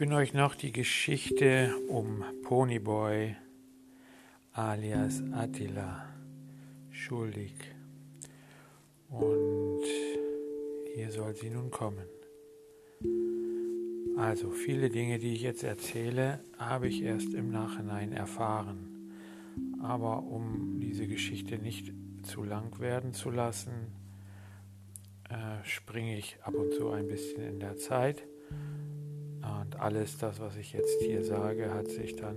bin euch noch die Geschichte um Ponyboy alias Attila schuldig. Und hier soll sie nun kommen. Also viele Dinge, die ich jetzt erzähle, habe ich erst im Nachhinein erfahren. Aber um diese Geschichte nicht zu lang werden zu lassen, äh, springe ich ab und zu ein bisschen in der Zeit und alles das, was ich jetzt hier sage, hat sich dann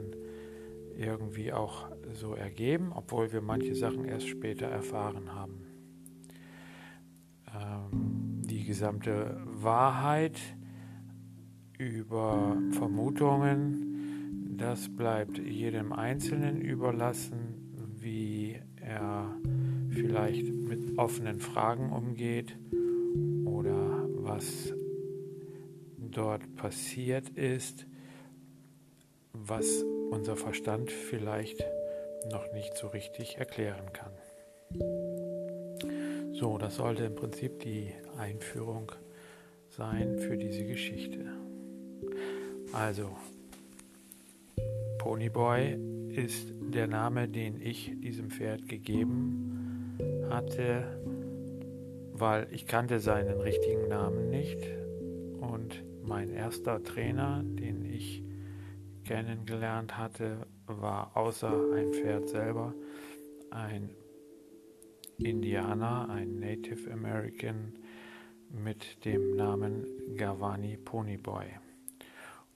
irgendwie auch so ergeben, obwohl wir manche Sachen erst später erfahren haben. Ähm, die gesamte Wahrheit über Vermutungen, das bleibt jedem Einzelnen überlassen, wie er vielleicht mit offenen Fragen umgeht oder was dort passiert ist, was unser Verstand vielleicht noch nicht so richtig erklären kann. So, das sollte im Prinzip die Einführung sein für diese Geschichte. Also, Ponyboy ist der Name, den ich diesem Pferd gegeben hatte, weil ich kannte seinen richtigen Namen nicht und mein erster Trainer, den ich kennengelernt hatte, war außer ein Pferd selber ein Indianer, ein Native American mit dem Namen Gavani Ponyboy.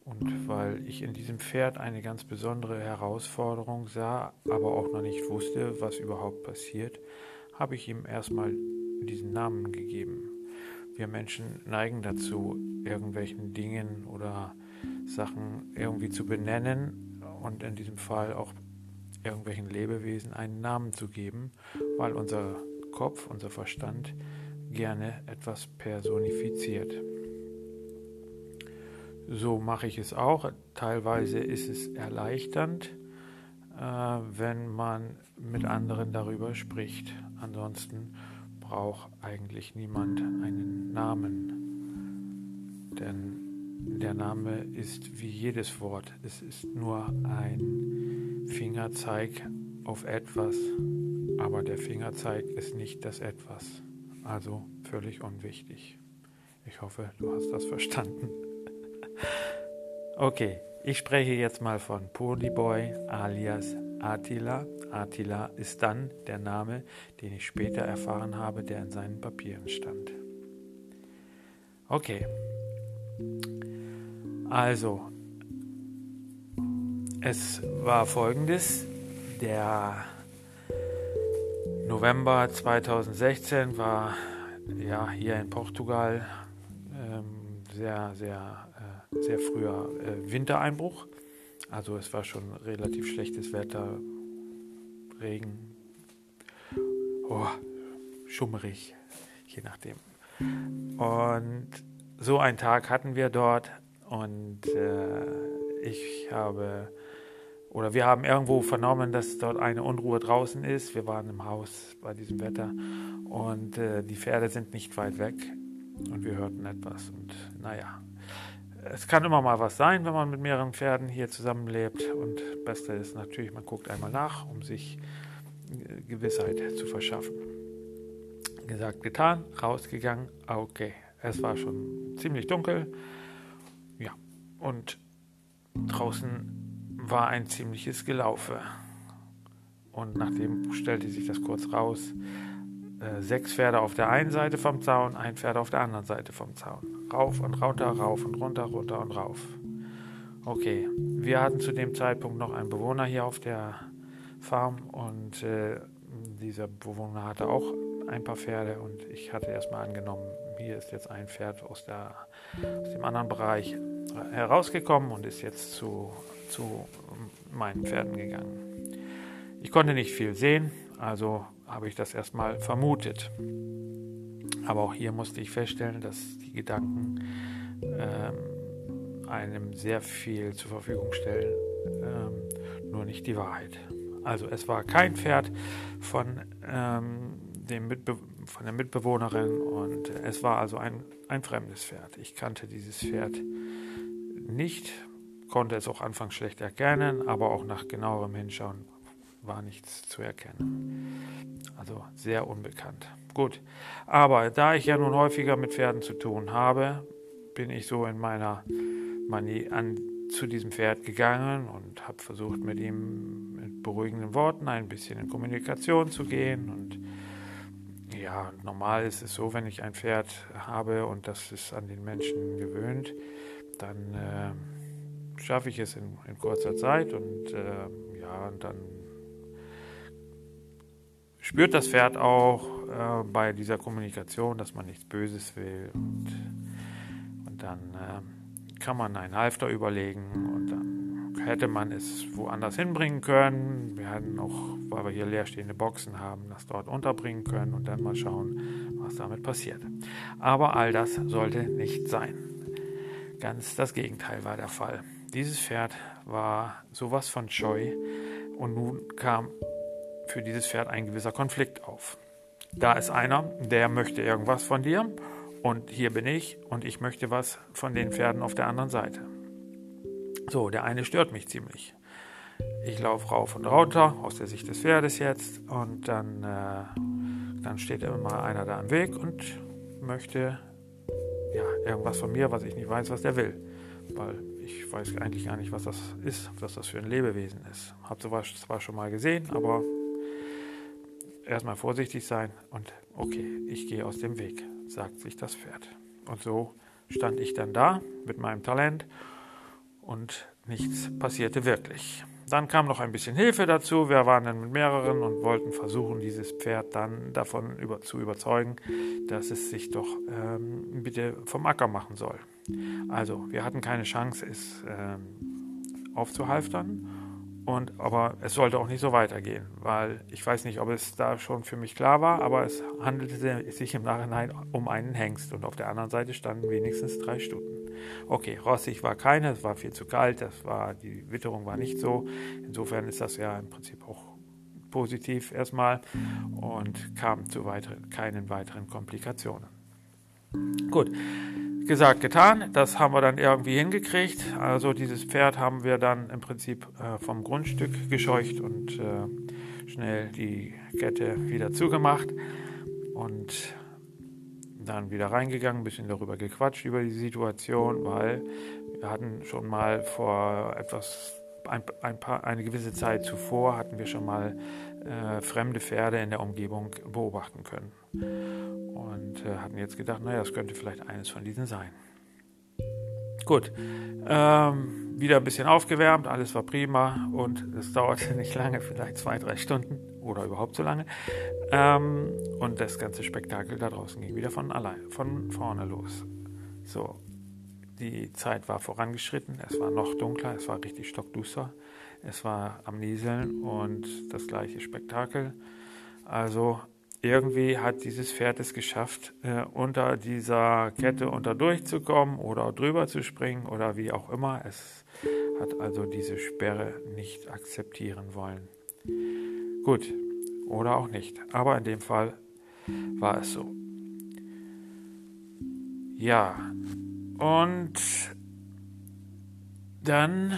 Und weil ich in diesem Pferd eine ganz besondere Herausforderung sah, aber auch noch nicht wusste, was überhaupt passiert, habe ich ihm erstmal diesen Namen gegeben. Wir Menschen neigen dazu, irgendwelchen Dingen oder Sachen irgendwie zu benennen und in diesem Fall auch irgendwelchen Lebewesen einen Namen zu geben, weil unser Kopf, unser Verstand gerne etwas personifiziert. So mache ich es auch. Teilweise ist es erleichternd, äh, wenn man mit anderen darüber spricht. Ansonsten braucht eigentlich niemand einen Namen, denn der Name ist wie jedes Wort. Es ist nur ein Fingerzeig auf etwas, aber der Fingerzeig ist nicht das etwas, also völlig unwichtig. Ich hoffe, du hast das verstanden. okay, ich spreche jetzt mal von Polyboy alias Attila. Attila ist dann der Name, den ich später erfahren habe, der in seinen Papieren stand. Okay. Also, es war folgendes. Der November 2016 war ja hier in Portugal ähm, sehr, sehr, äh, sehr früher äh, Wintereinbruch. Also es war schon relativ schlechtes Wetter, Regen, oh, schummerig, je nachdem. Und so einen Tag hatten wir dort und äh, ich habe oder wir haben irgendwo vernommen, dass dort eine Unruhe draußen ist. Wir waren im Haus bei diesem Wetter und äh, die Pferde sind nicht weit weg und wir hörten etwas und naja, es kann immer mal was sein, wenn man mit mehreren Pferden hier zusammenlebt. Und Beste ist natürlich, man guckt einmal nach, um sich äh, Gewissheit zu verschaffen. Gesagt, getan, rausgegangen, okay. Es war schon ziemlich dunkel. Ja, und draußen war ein ziemliches Gelaufe. Und nachdem stellte sich das kurz raus, äh, sechs Pferde auf der einen Seite vom Zaun, ein Pferd auf der anderen Seite vom Zaun. Rauf und runter, rauf und runter, runter und rauf. Okay, wir hatten zu dem Zeitpunkt noch einen Bewohner hier auf der Farm und äh, dieser Bewohner hatte auch ein paar Pferde und ich hatte erstmal angenommen, hier ist jetzt ein Pferd aus, der, aus dem anderen Bereich herausgekommen und ist jetzt zu, zu meinen Pferden gegangen. Ich konnte nicht viel sehen, also habe ich das erstmal vermutet. Aber auch hier musste ich feststellen, dass die Gedanken ähm, einem sehr viel zur Verfügung stellen, ähm, nur nicht die Wahrheit. Also es war kein Pferd von, ähm, dem Mitbe von der Mitbewohnerin und es war also ein, ein fremdes Pferd. Ich kannte dieses Pferd nicht, konnte es auch anfangs schlecht erkennen, aber auch nach genauerem Hinschauen war nichts zu erkennen. Also sehr unbekannt. Gut, aber da ich ja nun häufiger mit Pferden zu tun habe, bin ich so in meiner Manie an, zu diesem Pferd gegangen und habe versucht, mit ihm mit beruhigenden Worten ein bisschen in Kommunikation zu gehen. Und ja, normal ist es so, wenn ich ein Pferd habe und das ist an den Menschen gewöhnt, dann äh, schaffe ich es in, in, kurzer Zeit und äh, ja, und dann spürt das Pferd auch äh, bei dieser Kommunikation, dass man nichts Böses will und, und dann äh, kann man einen Halfter überlegen und dann hätte man es woanders hinbringen können. Wir hätten auch, weil wir hier leerstehende Boxen haben, das dort unterbringen können und dann mal schauen, was damit passiert. Aber all das sollte nicht sein. Ganz das Gegenteil war der Fall. Dieses Pferd war sowas von scheu und nun kam für dieses Pferd ein gewisser Konflikt auf. Da ist einer, der möchte irgendwas von dir und hier bin ich und ich möchte was von den Pferden auf der anderen Seite. So, der eine stört mich ziemlich. Ich laufe rauf und runter aus der Sicht des Pferdes jetzt und dann, äh, dann steht immer einer da im Weg und möchte ja, irgendwas von mir, was ich nicht weiß, was der will. Weil ich weiß eigentlich gar nicht, was das ist, was das für ein Lebewesen ist. Habe sowas zwar schon mal gesehen, aber erstmal vorsichtig sein und okay, ich gehe aus dem Weg, sagt sich das Pferd. Und so stand ich dann da mit meinem Talent und nichts passierte wirklich. Dann kam noch ein bisschen Hilfe dazu. Wir waren dann mit mehreren und wollten versuchen, dieses Pferd dann davon über, zu überzeugen, dass es sich doch ähm, bitte vom Acker machen soll. Also, wir hatten keine Chance, es ähm, aufzuhalftern und, aber es sollte auch nicht so weitergehen, weil ich weiß nicht, ob es da schon für mich klar war, aber es handelte sich im Nachhinein um einen Hengst und auf der anderen Seite standen wenigstens drei Stuten. Okay, rossig war keine, es war viel zu kalt, das war, die Witterung war nicht so. Insofern ist das ja im Prinzip auch positiv erstmal und kam zu weiteren, keinen weiteren Komplikationen. Gut, gesagt, getan. Das haben wir dann irgendwie hingekriegt. Also dieses Pferd haben wir dann im Prinzip äh, vom Grundstück gescheucht und äh, schnell die Kette wieder zugemacht und dann wieder reingegangen, ein bisschen darüber gequatscht über die Situation, weil wir hatten schon mal vor etwas ein, ein paar, eine gewisse Zeit zuvor hatten wir schon mal äh, fremde Pferde in der Umgebung beobachten können und äh, hatten jetzt gedacht, naja, das könnte vielleicht eines von diesen sein. Gut, ähm, wieder ein bisschen aufgewärmt, alles war prima und es dauerte nicht lange, vielleicht zwei, drei Stunden oder überhaupt so lange. Ähm, und das ganze Spektakel da draußen ging wieder von allein, von vorne los. So, die Zeit war vorangeschritten, es war noch dunkler, es war richtig stockduster, es war am Nieseln und das gleiche Spektakel. Also irgendwie hat dieses Pferd es geschafft, äh, unter dieser Kette unter durchzukommen oder drüber zu springen oder wie auch immer. Es hat also diese Sperre nicht akzeptieren wollen. Gut, oder auch nicht. Aber in dem Fall war es so. Ja, und dann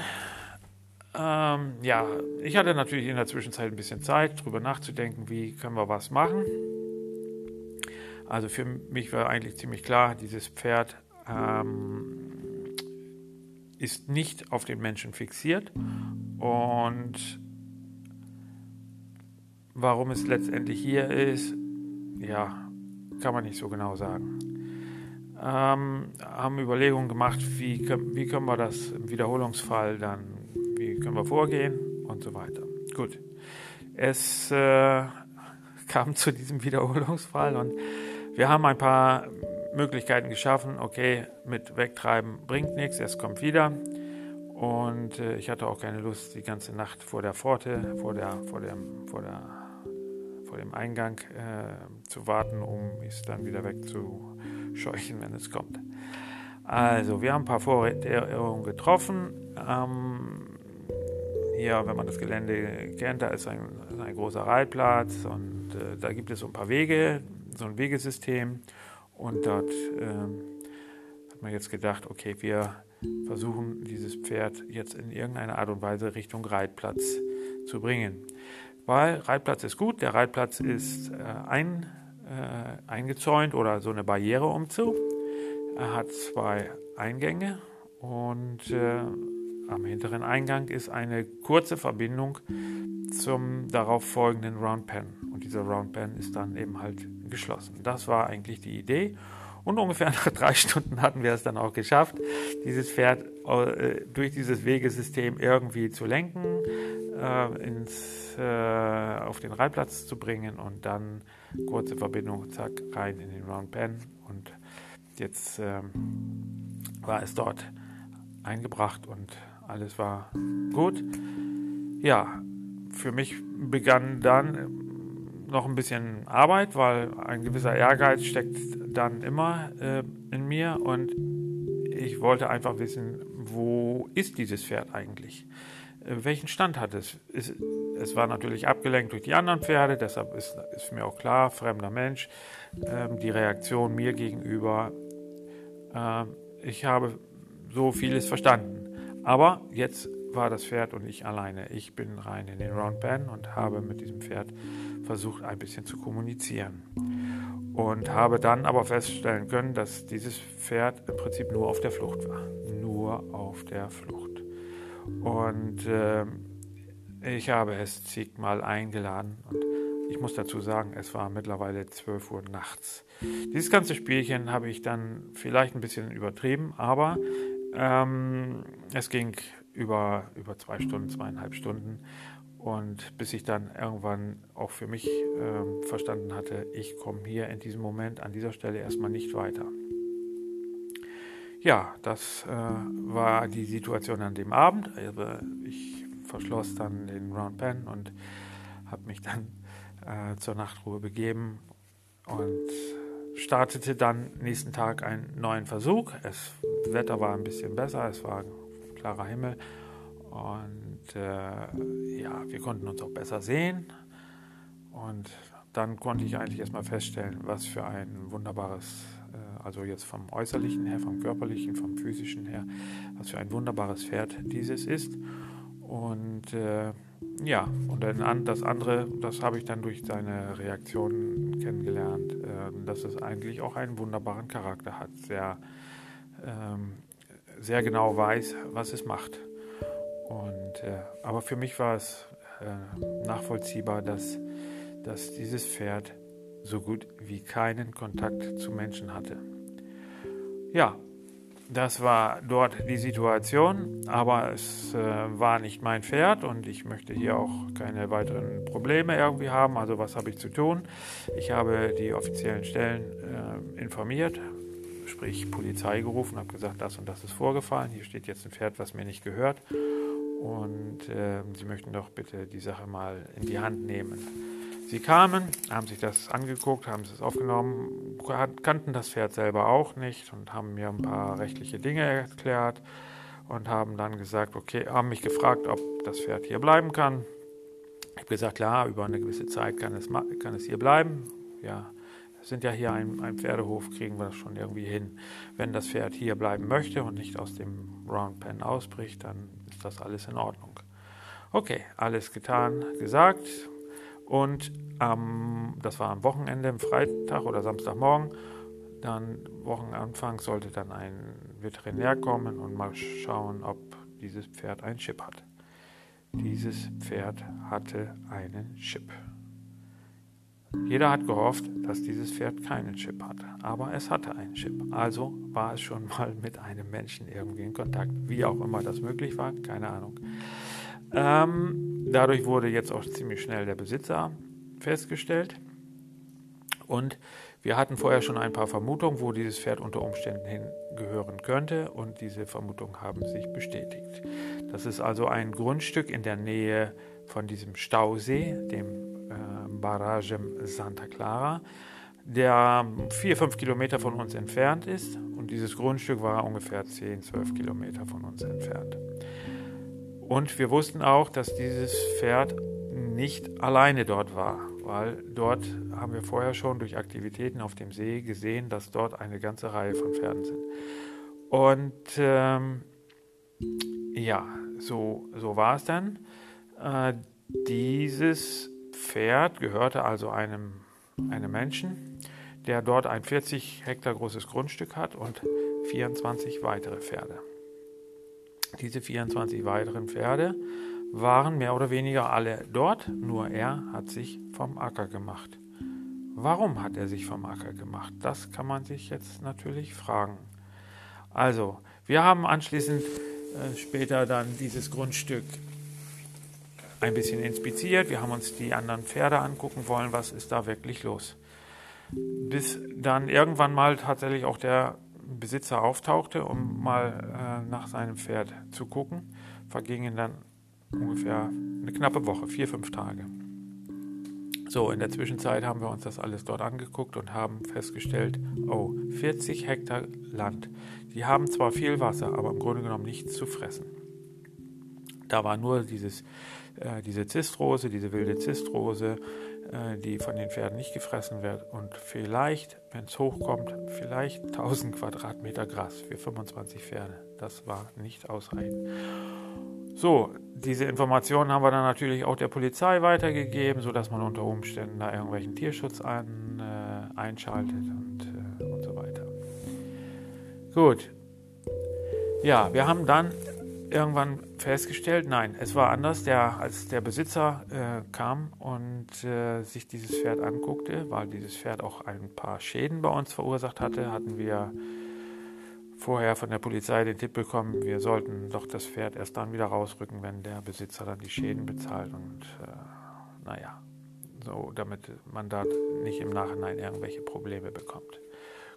ähm, ja, ich hatte natürlich in der Zwischenzeit ein bisschen Zeit, darüber nachzudenken, wie können wir was machen. Also für mich war eigentlich ziemlich klar, dieses Pferd ähm, ist nicht auf den Menschen fixiert und warum es letztendlich hier ist, ja, kann man nicht so genau sagen. Ähm, haben Überlegungen gemacht, wie, wie können wir das im Wiederholungsfall dann wie können wir vorgehen und so weiter. Gut. Es äh, kam zu diesem Wiederholungsfall und wir haben ein paar Möglichkeiten geschaffen. Okay, mit Wegtreiben bringt nichts, es kommt wieder. Und äh, ich hatte auch keine Lust, die ganze Nacht vor der Pforte, vor, der, vor, dem, vor, der, vor dem Eingang äh, zu warten, um es dann wieder wegzuscheuchen, wenn es kommt. Also, wir haben ein paar Vorkehrungen getroffen. Ähm, hier, wenn man das Gelände kennt, da ist ein, ein großer Reitplatz und äh, da gibt es so ein paar Wege, so ein Wegesystem. Und dort äh, hat man jetzt gedacht, okay, wir versuchen, dieses Pferd jetzt in irgendeiner Art und Weise Richtung Reitplatz zu bringen. Weil Reitplatz ist gut, der Reitplatz ist äh, ein, äh, eingezäunt oder so eine Barriere umzu. Er hat zwei Eingänge und äh, am hinteren Eingang ist eine kurze Verbindung zum darauf folgenden Round Pen. Und dieser Round Pen ist dann eben halt geschlossen. Das war eigentlich die Idee. Und ungefähr nach drei Stunden hatten wir es dann auch geschafft, dieses Pferd äh, durch dieses Wegesystem irgendwie zu lenken, äh, ins, äh, auf den Reitplatz zu bringen und dann kurze Verbindung, zack, rein in den Round Pen. Und jetzt ähm, war es dort eingebracht und alles war gut. Ja, für mich begann dann noch ein bisschen Arbeit, weil ein gewisser Ehrgeiz steckt dann immer äh, in mir und ich wollte einfach wissen, wo ist dieses Pferd eigentlich? Äh, welchen Stand hat es? es? Es? war natürlich abgelenkt durch die anderen Pferde, deshalb ist, ist mir auch klar, fremder Mensch, äh, die Reaktion mir gegenüber. Äh, ich habe so vieles verstanden. Aber jetzt war das Pferd und ich alleine. Ich bin rein in den Round Pen und habe mit diesem Pferd versucht, ein bisschen zu kommunizieren. Und habe dann aber feststellen können, dass dieses Pferd im Prinzip nur auf der Flucht war. Nur auf der Flucht. Und äh, ich habe es zigmal eingeladen und ich muss dazu sagen, es war mittlerweile 12 Uhr nachts. Dieses ganze Spielchen habe ich dann vielleicht ein bisschen übertrieben, aber ähm, es ging über, über zwei Stunden, zweieinhalb Stunden. Und bis ich dann irgendwann auch für mich äh, verstanden hatte, ich komme hier in diesem Moment an dieser Stelle erstmal nicht weiter. Ja, das äh, war die Situation an dem Abend. Also ich verschloss dann den Round Pen und habe mich dann äh, zur Nachtruhe begeben und startete dann nächsten Tag einen neuen Versuch. Das Wetter war ein bisschen besser, es war klarer Himmel und äh, ja, wir konnten uns auch besser sehen. Und dann konnte ich eigentlich erstmal feststellen, was für ein wunderbares, äh, also jetzt vom äußerlichen her, vom körperlichen, vom physischen her, was für ein wunderbares Pferd dieses ist. Und äh, ja, und dann das andere, das habe ich dann durch seine Reaktionen kennengelernt, äh, dass es eigentlich auch einen wunderbaren Charakter hat, sehr, ähm, sehr genau weiß, was es macht. Und, äh, aber für mich war es äh, nachvollziehbar, dass, dass dieses Pferd so gut wie keinen Kontakt zu Menschen hatte. Ja, das war dort die Situation, aber es äh, war nicht mein Pferd und ich möchte hier auch keine weiteren Probleme irgendwie haben. Also was habe ich zu tun? Ich habe die offiziellen Stellen äh, informiert, sprich Polizei gerufen, habe gesagt, das und das ist vorgefallen. Hier steht jetzt ein Pferd, was mir nicht gehört und äh, Sie möchten doch bitte die Sache mal in die Hand nehmen. Sie kamen, haben sich das angeguckt, haben es aufgenommen, kannten das Pferd selber auch nicht und haben mir ein paar rechtliche Dinge erklärt und haben dann gesagt, okay, haben mich gefragt, ob das Pferd hier bleiben kann. Ich habe gesagt, klar, über eine gewisse Zeit kann es, kann es hier bleiben. Ja, wir sind ja hier ein, ein Pferdehof, kriegen wir das schon irgendwie hin. Wenn das Pferd hier bleiben möchte und nicht aus dem Round Pen ausbricht, dann ist das alles in Ordnung. Okay, alles getan, gesagt. Und ähm, das war am Wochenende, am Freitag oder Samstagmorgen. Dann Wochenanfang sollte dann ein Veterinär kommen und mal schauen, ob dieses Pferd einen Chip hat. Dieses Pferd hatte einen Chip. Jeder hat gehofft, dass dieses Pferd keinen Chip hatte, aber es hatte einen Chip. Also war es schon mal mit einem Menschen irgendwie in Kontakt, wie auch immer das möglich war, keine Ahnung. Ähm, dadurch wurde jetzt auch ziemlich schnell der Besitzer festgestellt. Und wir hatten vorher schon ein paar Vermutungen, wo dieses Pferd unter Umständen hingehören könnte. Und diese Vermutungen haben sich bestätigt. Das ist also ein Grundstück in der Nähe von diesem Stausee, dem äh, Barrage Santa Clara, der vier, fünf Kilometer von uns entfernt ist. Und dieses Grundstück war ungefähr 10, 12 Kilometer von uns entfernt. Und wir wussten auch, dass dieses Pferd nicht alleine dort war, weil dort haben wir vorher schon durch Aktivitäten auf dem See gesehen, dass dort eine ganze Reihe von Pferden sind. Und ähm, ja, so, so war es dann. Äh, dieses Pferd gehörte also einem, einem Menschen, der dort ein 40 Hektar großes Grundstück hat und 24 weitere Pferde. Diese 24 weiteren Pferde waren mehr oder weniger alle dort, nur er hat sich vom Acker gemacht. Warum hat er sich vom Acker gemacht? Das kann man sich jetzt natürlich fragen. Also, wir haben anschließend äh, später dann dieses Grundstück ein bisschen inspiziert. Wir haben uns die anderen Pferde angucken wollen, was ist da wirklich los. Bis dann irgendwann mal tatsächlich auch der Besitzer auftauchte, um mal äh, nach seinem Pferd zu gucken, vergingen dann ungefähr eine knappe Woche, vier, fünf Tage. So, in der Zwischenzeit haben wir uns das alles dort angeguckt und haben festgestellt, oh, 40 Hektar Land. Die haben zwar viel Wasser, aber im Grunde genommen nichts zu fressen. Da war nur dieses, äh, diese Zistrose, diese wilde Zistrose, die von den Pferden nicht gefressen wird und vielleicht, wenn es hochkommt, vielleicht 1000 Quadratmeter Gras für 25 Pferde. Das war nicht ausreichend. So, diese Informationen haben wir dann natürlich auch der Polizei weitergegeben, sodass man unter Umständen da irgendwelchen Tierschutz ein, äh, einschaltet und, äh, und so weiter. Gut. Ja, wir haben dann irgendwann festgestellt, nein, es war anders. Der, als der Besitzer äh, kam und äh, sich dieses Pferd anguckte, weil dieses Pferd auch ein paar Schäden bei uns verursacht hatte, hatten wir vorher von der Polizei den Tipp bekommen, wir sollten doch das Pferd erst dann wieder rausrücken, wenn der Besitzer dann die Schäden bezahlt. Und äh, naja, so damit man da nicht im Nachhinein irgendwelche Probleme bekommt.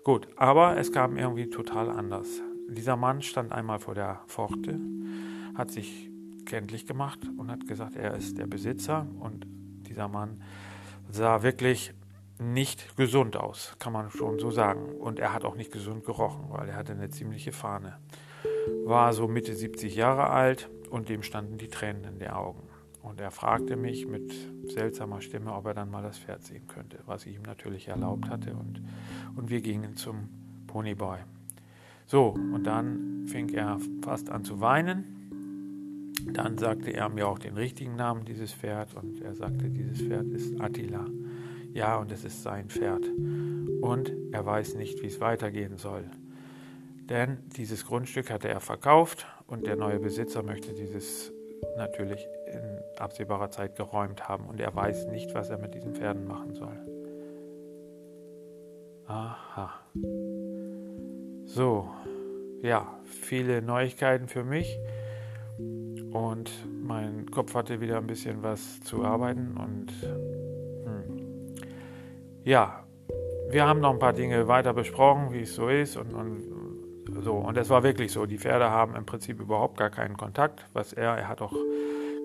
Gut, aber es kam irgendwie total anders. Dieser Mann stand einmal vor der Pforte, hat sich kenntlich gemacht und hat gesagt, er ist der Besitzer und dieser Mann sah wirklich nicht gesund aus, kann man schon so sagen. Und er hat auch nicht gesund gerochen, weil er hatte eine ziemliche Fahne. War so Mitte 70 Jahre alt und dem standen die Tränen in den Augen. Und er fragte mich mit seltsamer Stimme, ob er dann mal das Pferd sehen könnte, was ich ihm natürlich erlaubt hatte. Und, und wir gingen zum Ponyboy. So, und dann fing er fast an zu weinen. Dann sagte er mir auch den richtigen Namen dieses Pferd und er sagte, dieses Pferd ist Attila. Ja, und es ist sein Pferd. Und er weiß nicht, wie es weitergehen soll. Denn dieses Grundstück hatte er verkauft und der neue Besitzer möchte dieses natürlich in absehbarer Zeit geräumt haben und er weiß nicht, was er mit diesen Pferden machen soll. Aha. So, ja, viele Neuigkeiten für mich und mein Kopf hatte wieder ein bisschen was zu arbeiten und ja, wir haben noch ein paar Dinge weiter besprochen, wie es so ist und, und so. Und es war wirklich so. Die Pferde haben im Prinzip überhaupt gar keinen Kontakt. Was er, er hat auch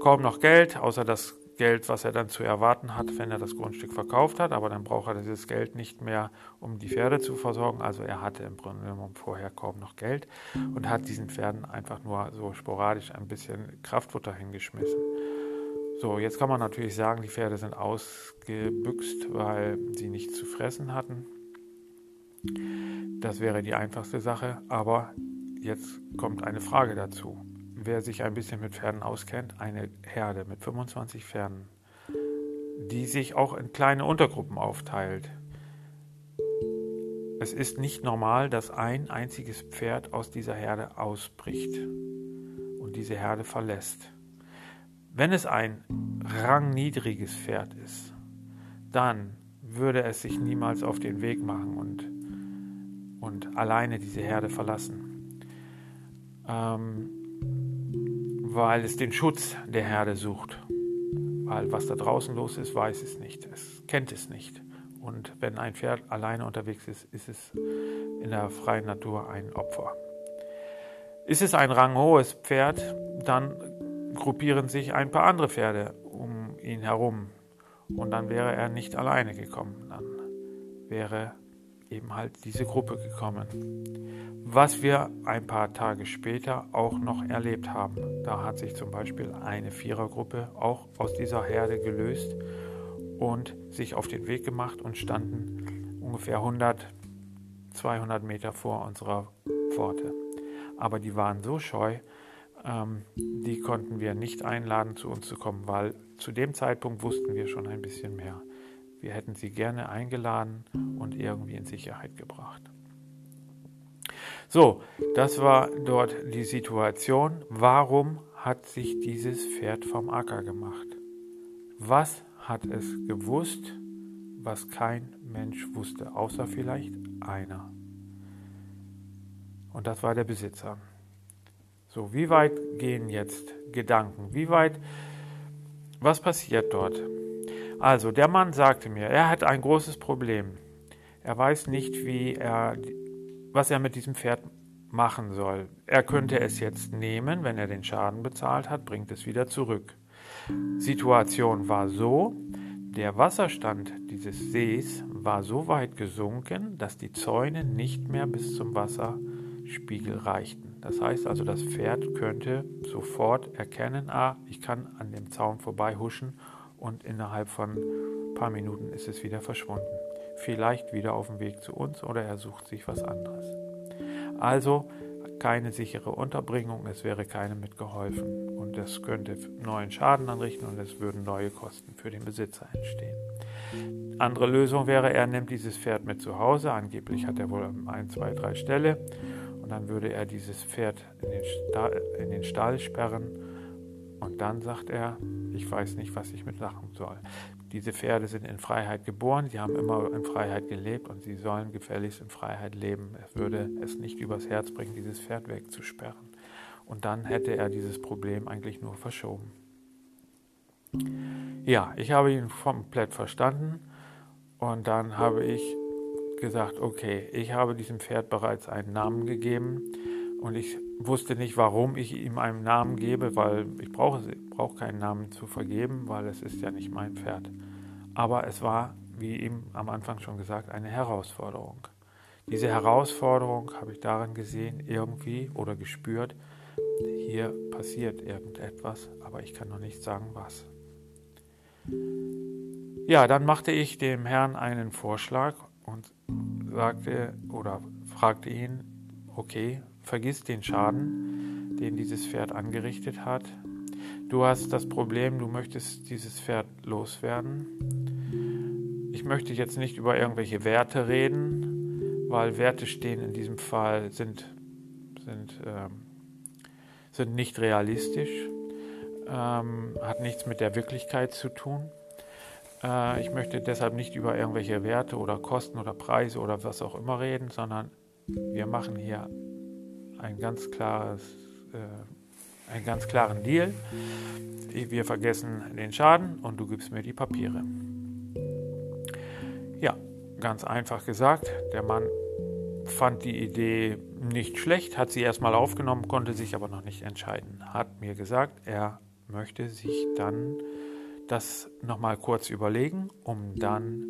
kaum noch Geld, außer das Geld, was er dann zu erwarten hat, wenn er das Grundstück verkauft hat. Aber dann braucht er dieses Geld nicht mehr, um die Pferde zu versorgen. Also er hatte im genommen vorher kaum noch Geld und hat diesen Pferden einfach nur so sporadisch ein bisschen Kraftfutter hingeschmissen. So, jetzt kann man natürlich sagen, die Pferde sind ausgebüxt, weil sie nichts zu fressen hatten. Das wäre die einfachste Sache, aber jetzt kommt eine Frage dazu. Wer sich ein bisschen mit Pferden auskennt, eine Herde mit 25 Pferden, die sich auch in kleine Untergruppen aufteilt. Es ist nicht normal, dass ein einziges Pferd aus dieser Herde ausbricht und diese Herde verlässt. Wenn es ein rangniedriges Pferd ist, dann würde es sich niemals auf den Weg machen und, und alleine diese Herde verlassen, ähm, weil es den Schutz der Herde sucht. Weil was da draußen los ist, weiß es nicht, es kennt es nicht. Und wenn ein Pferd alleine unterwegs ist, ist es in der freien Natur ein Opfer. Ist es ein ranghohes Pferd, dann gruppieren sich ein paar andere Pferde um ihn herum. Und dann wäre er nicht alleine gekommen. Dann wäre eben halt diese Gruppe gekommen. Was wir ein paar Tage später auch noch erlebt haben. Da hat sich zum Beispiel eine Vierergruppe auch aus dieser Herde gelöst und sich auf den Weg gemacht und standen ungefähr 100, 200 Meter vor unserer Pforte. aber die waren so scheu, ähm, die konnten wir nicht einladen, zu uns zu kommen, weil zu dem Zeitpunkt wussten wir schon ein bisschen mehr. Wir hätten sie gerne eingeladen und irgendwie in Sicherheit gebracht. So, das war dort die Situation. Warum hat sich dieses Pferd vom Acker gemacht? Was hat es gewusst, was kein Mensch wusste, außer vielleicht einer? Und das war der Besitzer. So, wie weit gehen jetzt Gedanken? Wie weit, was passiert dort? Also, der Mann sagte mir, er hat ein großes Problem. Er weiß nicht, wie er, was er mit diesem Pferd machen soll. Er könnte es jetzt nehmen, wenn er den Schaden bezahlt hat, bringt es wieder zurück. Situation war so, der Wasserstand dieses Sees war so weit gesunken, dass die Zäune nicht mehr bis zum Wasserspiegel reichten. Das heißt also, das Pferd könnte sofort erkennen, ah, ich kann an dem Zaun vorbei huschen und innerhalb von ein paar Minuten ist es wieder verschwunden. Vielleicht wieder auf dem Weg zu uns oder er sucht sich was anderes. Also keine sichere Unterbringung, es wäre keinem mitgeholfen und es könnte neuen Schaden anrichten und es würden neue Kosten für den Besitzer entstehen. Andere Lösung wäre, er nimmt dieses Pferd mit zu Hause, angeblich hat er wohl ein, zwei, drei Ställe und dann würde er dieses Pferd in den, Stall, in den Stall sperren und dann sagt er, ich weiß nicht, was ich mit machen soll. Diese Pferde sind in Freiheit geboren, sie haben immer in Freiheit gelebt und sie sollen gefälligst in Freiheit leben. Es würde es nicht übers Herz bringen, dieses Pferd wegzusperren. Und dann hätte er dieses Problem eigentlich nur verschoben. Ja, ich habe ihn komplett verstanden und dann habe ich gesagt, okay, ich habe diesem Pferd bereits einen Namen gegeben und ich wusste nicht, warum ich ihm einen Namen gebe, weil ich brauche, brauche keinen Namen zu vergeben, weil es ist ja nicht mein Pferd. Aber es war, wie eben am Anfang schon gesagt, eine Herausforderung. Diese Herausforderung habe ich darin gesehen, irgendwie oder gespürt, hier passiert irgendetwas, aber ich kann noch nicht sagen, was. Ja, dann machte ich dem Herrn einen Vorschlag und sagte oder fragte ihn, okay, vergiss den Schaden, den dieses Pferd angerichtet hat. Du hast das Problem, du möchtest dieses Pferd loswerden. Ich möchte jetzt nicht über irgendwelche Werte reden, weil Werte stehen in diesem Fall sind, sind, ähm, sind nicht realistisch, ähm, hat nichts mit der Wirklichkeit zu tun. Äh, ich möchte deshalb nicht über irgendwelche Werte oder Kosten oder Preise oder was auch immer reden, sondern wir machen hier ein ganz klares, äh, einen ganz klaren Deal. Wir vergessen den Schaden und du gibst mir die Papiere. Ja, ganz einfach gesagt, der Mann fand die Idee nicht schlecht, hat sie erstmal aufgenommen, konnte sich aber noch nicht entscheiden. Hat mir gesagt, er möchte sich dann das nochmal kurz überlegen, um dann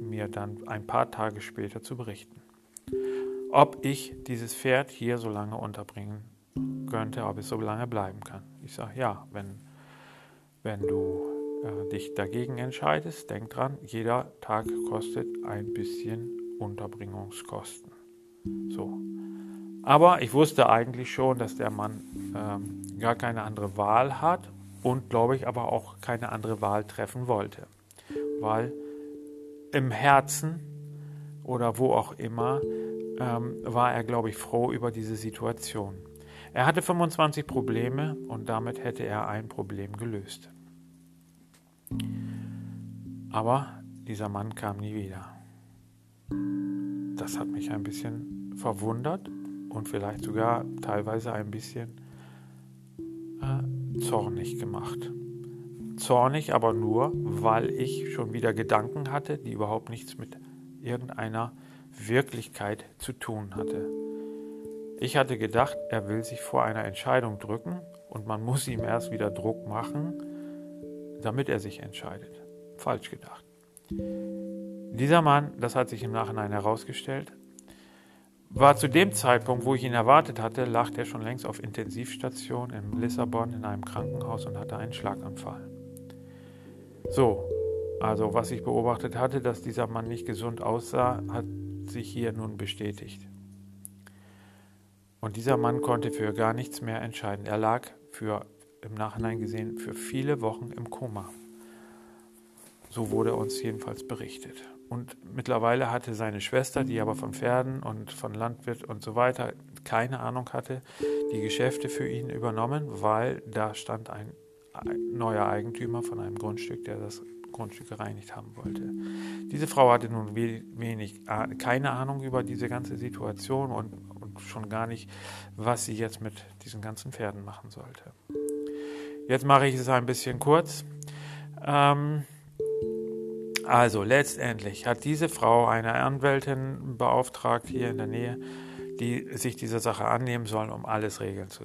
mir dann ein paar Tage später zu berichten ob ich dieses Pferd hier so lange unterbringen könnte, ob es so lange bleiben kann. Ich sage ja, wenn, wenn du äh, dich dagegen entscheidest, denk dran, jeder Tag kostet ein bisschen Unterbringungskosten. So. Aber ich wusste eigentlich schon, dass der Mann ähm, gar keine andere Wahl hat und glaube ich aber auch keine andere Wahl treffen wollte. Weil im Herzen oder wo auch immer ähm, war er, glaube ich, froh über diese Situation. Er hatte 25 Probleme und damit hätte er ein Problem gelöst. Aber dieser Mann kam nie wieder. Das hat mich ein bisschen verwundert und vielleicht sogar teilweise ein bisschen äh, zornig gemacht. Zornig aber nur, weil ich schon wieder Gedanken hatte, die überhaupt nichts mit irgendeiner Wirklichkeit zu tun hatte. Ich hatte gedacht, er will sich vor einer Entscheidung drücken und man muss ihm erst wieder Druck machen, damit er sich entscheidet. Falsch gedacht. Dieser Mann, das hat sich im Nachhinein herausgestellt, war zu dem Zeitpunkt, wo ich ihn erwartet hatte, lag er schon längst auf Intensivstation in Lissabon in einem Krankenhaus und hatte einen Schlaganfall. So, also was ich beobachtet hatte, dass dieser Mann nicht gesund aussah, hat sich hier nun bestätigt. Und dieser Mann konnte für gar nichts mehr entscheiden. Er lag für, im Nachhinein gesehen, für viele Wochen im Koma. So wurde uns jedenfalls berichtet. Und mittlerweile hatte seine Schwester, die aber von Pferden und von Landwirt und so weiter keine Ahnung hatte, die Geschäfte für ihn übernommen, weil da stand ein neuer Eigentümer von einem Grundstück, der das Grundstück gereinigt haben wollte. Diese Frau hatte nun wenig, keine Ahnung über diese ganze Situation und, und schon gar nicht, was sie jetzt mit diesen ganzen Pferden machen sollte. Jetzt mache ich es ein bisschen kurz. Ähm, also letztendlich hat diese Frau eine Anwältin beauftragt hier in der Nähe, die sich dieser Sache annehmen soll, um alles regeln zu,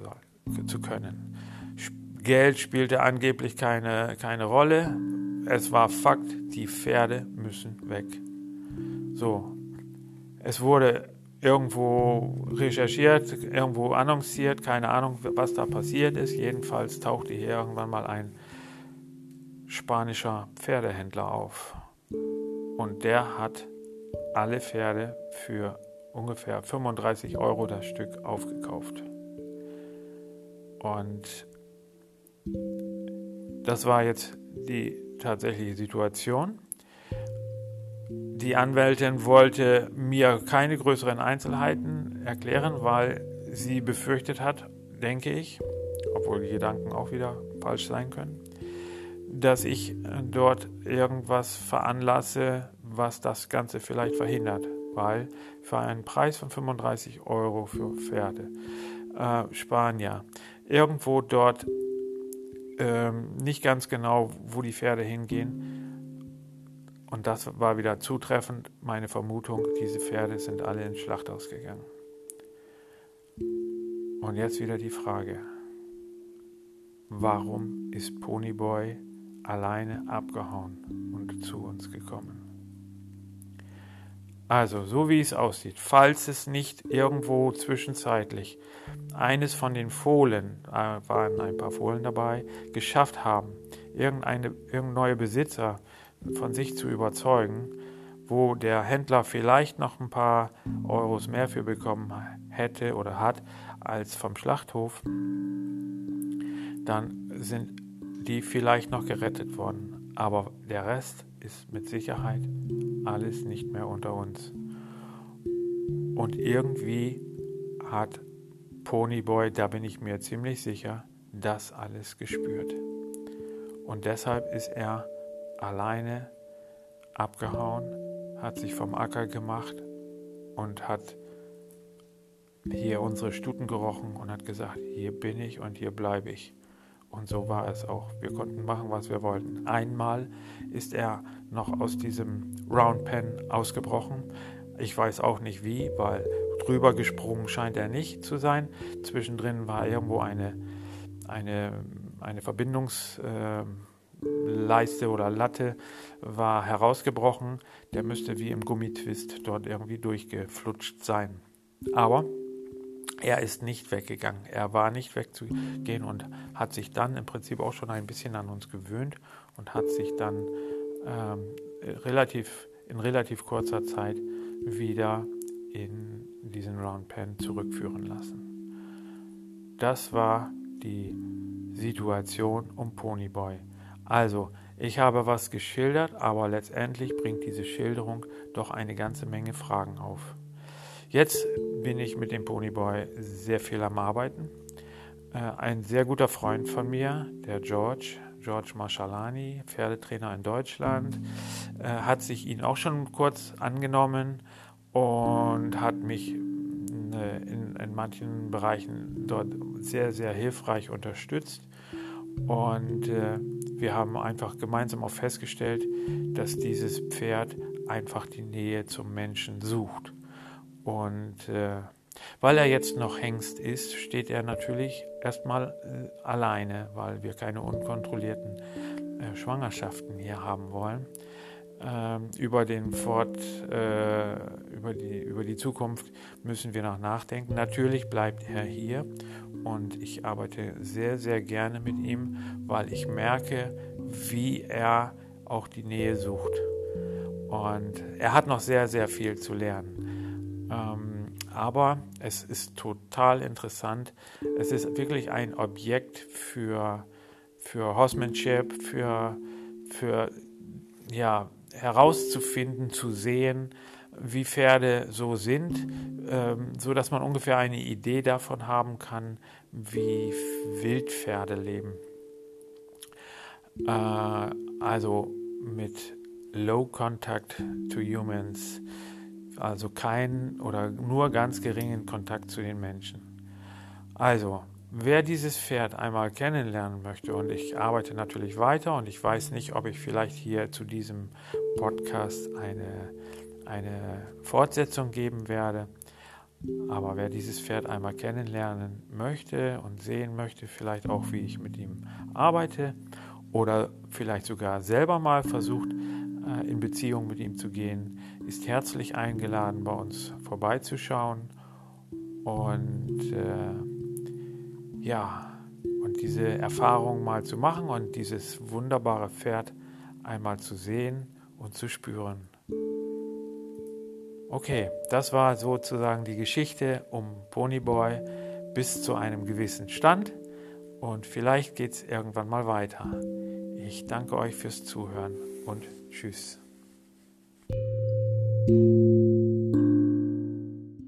zu können. Geld spielte angeblich keine, keine Rolle. Es war Fakt, die Pferde müssen weg. So, es wurde irgendwo recherchiert, irgendwo annonciert, keine Ahnung, was da passiert ist. Jedenfalls tauchte hier irgendwann mal ein spanischer Pferdehändler auf. Und der hat alle Pferde für ungefähr 35 Euro das Stück aufgekauft. Und das war jetzt die tatsächliche Situation. Die Anwältin wollte mir keine größeren Einzelheiten erklären, weil sie befürchtet hat, denke ich, obwohl die Gedanken auch wieder falsch sein können, dass ich dort irgendwas veranlasse, was das Ganze vielleicht verhindert, weil für einen Preis von 35 Euro für Pferde äh, Spanier irgendwo dort ähm, nicht ganz genau, wo die Pferde hingehen. Und das war wieder zutreffend, meine Vermutung, diese Pferde sind alle ins Schlachthaus gegangen. Und jetzt wieder die Frage, warum ist Ponyboy alleine abgehauen und zu uns gekommen. Also, so wie es aussieht, falls es nicht irgendwo zwischenzeitlich eines von den Fohlen, äh, waren ein paar Fohlen dabei, geschafft haben, irgendeine, irgendein neuer Besitzer von sich zu überzeugen, wo der Händler vielleicht noch ein paar Euros mehr für bekommen hätte oder hat als vom Schlachthof, dann sind die vielleicht noch gerettet wurden. Aber der Rest ist mit Sicherheit alles nicht mehr unter uns. Und irgendwie hat Ponyboy, da bin ich mir ziemlich sicher, das alles gespürt. Und deshalb ist er alleine abgehauen, hat sich vom Acker gemacht und hat hier unsere Stuten gerochen und hat gesagt, hier bin ich und hier bleibe ich. Und so war es auch. Wir konnten machen, was wir wollten. Einmal ist er noch aus diesem Round Pen ausgebrochen. Ich weiß auch nicht wie, weil drüber gesprungen scheint er nicht zu sein. Zwischendrin war irgendwo eine, eine, eine Verbindungsleiste äh, oder Latte war herausgebrochen. Der müsste wie im Gummitwist dort irgendwie durchgeflutscht sein. Aber er ist nicht weggegangen. Er war nicht wegzugehen und hat sich dann im Prinzip auch schon ein bisschen an uns gewöhnt und hat sich dann ähm, relativ, in relativ kurzer Zeit wieder in diesen Round Pen zurückführen lassen. Das war die Situation um Ponyboy. Also, ich habe was geschildert, aber letztendlich bringt diese Schilderung doch eine ganze Menge Fragen auf. Jetzt bin ich mit dem Ponyboy sehr viel am Arbeiten. Äh, ein sehr guter Freund von mir, der George, George Marschalani, Pferdetrainer in Deutschland, äh, hat sich ihn auch schon kurz angenommen und hat mich äh, in, in manchen Bereichen dort sehr, sehr hilfreich unterstützt. Und wir haben einfach gemeinsam auch festgestellt, dass dieses Pferd einfach die Nähe zum Menschen sucht. Und äh, weil er jetzt noch Hengst ist, steht er natürlich erstmal äh, alleine, weil wir keine unkontrollierten äh, Schwangerschaften hier haben wollen. Ähm, über den Fort, äh, über, die, über die Zukunft müssen wir noch nachdenken. Natürlich bleibt er hier und ich arbeite sehr, sehr gerne mit ihm, weil ich merke, wie er auch die Nähe sucht. Und er hat noch sehr, sehr viel zu lernen. Ähm, aber es ist total interessant. Es ist wirklich ein Objekt für, für Horsemanship, für, für ja, herauszufinden, zu sehen, wie Pferde so sind, ähm, so man ungefähr eine Idee davon haben kann, wie Wildpferde leben. Äh, also mit Low Contact to Humans, also kein oder nur ganz geringen Kontakt zu den Menschen. Also, wer dieses Pferd einmal kennenlernen möchte, und ich arbeite natürlich weiter und ich weiß nicht, ob ich vielleicht hier zu diesem Podcast eine, eine Fortsetzung geben werde, aber wer dieses Pferd einmal kennenlernen möchte und sehen möchte, vielleicht auch, wie ich mit ihm arbeite oder vielleicht sogar selber mal versucht, äh, in Beziehung mit ihm zu gehen, ist herzlich eingeladen, bei uns vorbeizuschauen und äh, ja, und diese Erfahrung mal zu machen und dieses wunderbare Pferd einmal zu sehen und zu spüren. Okay, das war sozusagen die Geschichte um Ponyboy bis zu einem gewissen Stand und vielleicht geht es irgendwann mal weiter. Ich danke euch fürs Zuhören und tschüss. Thank you.